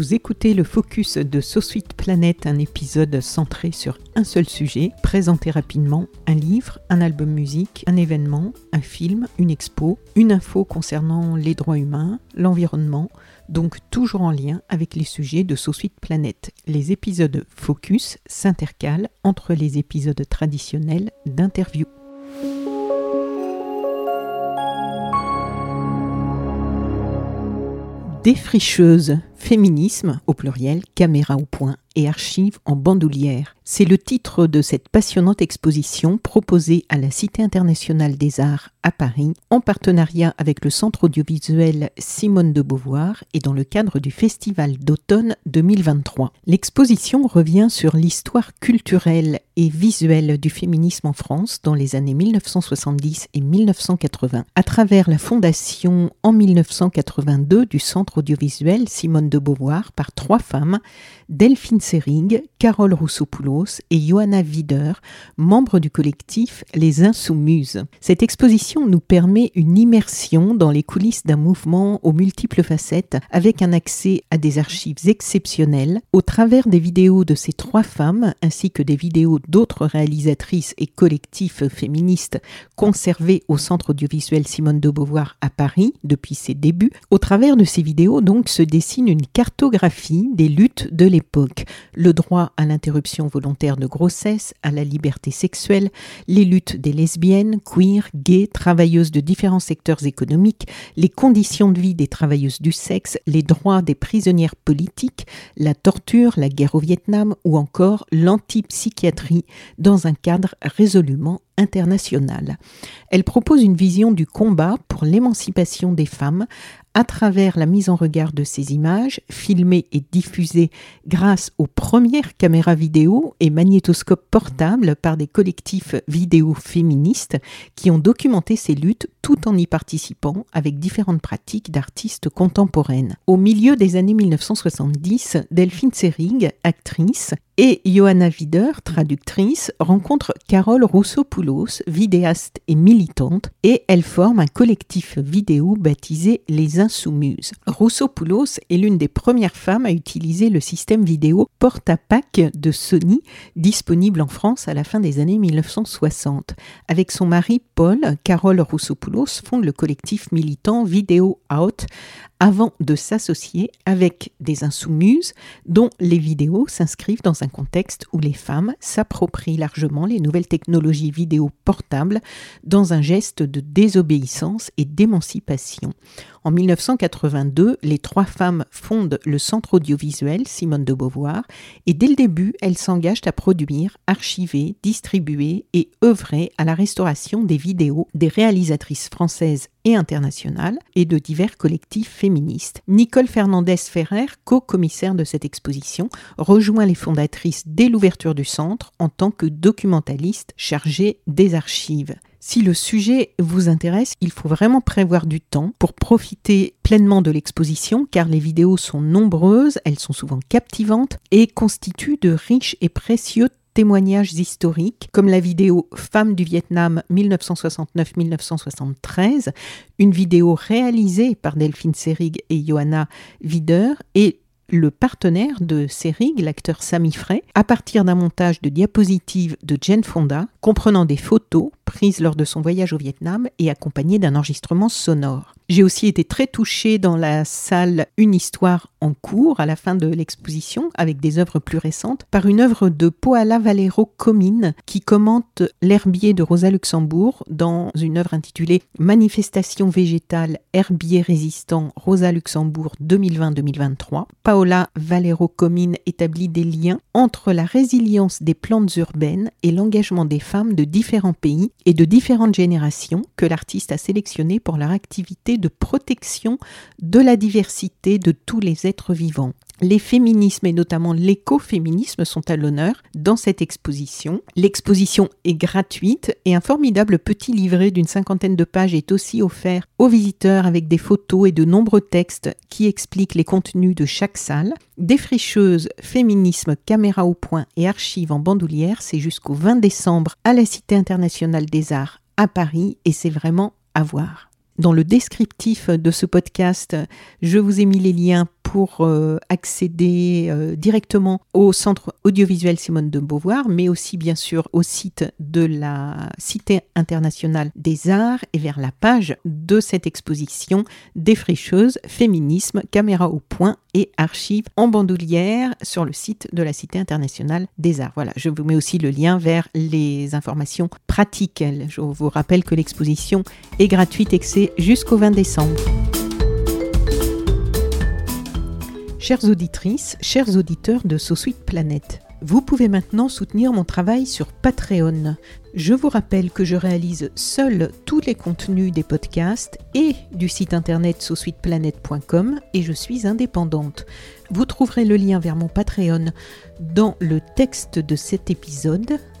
Vous écoutez le focus de SoSuite Planète, un épisode centré sur un seul sujet, présenter rapidement un livre, un album musique, un événement, un film, une expo, une info concernant les droits humains, l'environnement, donc toujours en lien avec les sujets de SoSuite Planète. Les épisodes focus s'intercalent entre les épisodes traditionnels d'interview. Défricheuse, féminisme au pluriel, caméra au point et archives en bandoulière. C'est le titre de cette passionnante exposition proposée à la Cité internationale des arts à Paris en partenariat avec le Centre audiovisuel Simone de Beauvoir et dans le cadre du Festival d'automne 2023. L'exposition revient sur l'histoire culturelle et visuelle du féminisme en France dans les années 1970 et 1980 à travers la fondation en 1982 du Centre audiovisuel Simone de Beauvoir par trois femmes, Delphine Seyrig, Carole Rousseau-Poulos et Johanna Wider, membres du collectif Les Insoumises. Cette exposition nous permet une immersion dans les coulisses d'un mouvement aux multiples facettes avec un accès à des archives exceptionnelles au travers des vidéos de ces trois femmes ainsi que des vidéos d'autres réalisatrices et collectifs féministes conservées au Centre audiovisuel Simone de Beauvoir à Paris depuis ses débuts. Au travers de ces vidéos donc se dessine une cartographie des luttes de l'époque. Le droit à l'interruption volontaire de grossesse, à la liberté sexuelle, les luttes des lesbiennes, queer, gays, travailleuses de différents secteurs économiques, les conditions de vie des travailleuses du sexe, les droits des prisonnières politiques, la torture, la guerre au Vietnam ou encore l'antipsychiatrie dans un cadre résolument international. Elle propose une vision du combat pour l'émancipation des femmes à travers la mise en regard de ces images, filmées et diffusées grâce aux premières caméras vidéo et magnétoscopes portables par des collectifs vidéo féministes qui ont documenté ces luttes tout en y participant avec différentes pratiques d'artistes contemporaines. Au milieu des années 1970, Delphine Seyrig, actrice, et Johanna Wider, traductrice, rencontrent Carole Rousseau-Poulos, vidéaste et militante, et elles forment un collectif vidéo baptisé Les Insoumises. Rousseau-Poulos est l'une des premières femmes à utiliser le système vidéo porte-à-pack de Sony, disponible en France à la fin des années 1960. Avec son mari Paul, Carole Rousseau-Poulos fonde le collectif militant Vidéo Out, avant de s'associer avec des insoumises dont les vidéos s'inscrivent dans un contexte où les femmes s'approprient largement les nouvelles technologies vidéo portables dans un geste de désobéissance et d'émancipation. En 1982, les trois femmes fondent le Centre audiovisuel Simone de Beauvoir et dès le début, elles s'engagent à produire, archiver, distribuer et œuvrer à la restauration des vidéos des réalisatrices françaises et internationales et de divers collectifs féministes. Nicole Fernandez-Ferrer, co-commissaire de cette exposition, rejoint les fondatrices dès l'ouverture du centre en tant que documentaliste chargée des archives. Si le sujet vous intéresse, il faut vraiment prévoir du temps pour profiter pleinement de l'exposition car les vidéos sont nombreuses, elles sont souvent captivantes et constituent de riches et précieux témoignages historiques, comme la vidéo Femmes du Vietnam 1969-1973, une vidéo réalisée par Delphine Seyrig et Johanna Wider, et le partenaire de Serig, l'acteur Sami Frey, à partir d'un montage de diapositives de Jane Fonda, comprenant des photos prises lors de son voyage au Vietnam et accompagnées d'un enregistrement sonore. J'ai aussi été très touchée dans la salle Une histoire en cours à la fin de l'exposition, avec des œuvres plus récentes, par une œuvre de Poala Valero Comine qui commente l'herbier de Rosa Luxembourg dans une œuvre intitulée Manifestation végétale herbier résistant Rosa Luxembourg 2020-2023. Paola Valero Comine établit des liens entre la résilience des plantes urbaines et l'engagement des femmes de différents pays et de différentes générations que l'artiste a sélectionnées pour leur activité de protection de la diversité de tous les êtres vivants. Les féminismes et notamment l'écoféminisme sont à l'honneur dans cette exposition. L'exposition est gratuite et un formidable petit livret d'une cinquantaine de pages est aussi offert aux visiteurs avec des photos et de nombreux textes qui expliquent les contenus de chaque salle. Défricheuse, féminisme, caméra au point et archives en bandoulière, c'est jusqu'au 20 décembre à la Cité internationale des arts à Paris et c'est vraiment à voir. Dans le descriptif de ce podcast, je vous ai mis les liens pour euh, accéder euh, directement au centre audiovisuel Simone de Beauvoir, mais aussi bien sûr au site de la Cité internationale des arts et vers la page de cette exposition Défricheuse, féminisme, caméra au point et archives en bandoulière sur le site de la Cité internationale des arts. Voilà, je vous mets aussi le lien vers les informations pratiques. Je vous rappelle que l'exposition est gratuite et que c'est jusqu'au 20 décembre. Chères auditrices, chers auditeurs de So Sweet Planet, vous pouvez maintenant soutenir mon travail sur Patreon. Je vous rappelle que je réalise seul tous les contenus des podcasts et du site internet sosweetplanet.com et je suis indépendante. Vous trouverez le lien vers mon Patreon dans le texte de cet épisode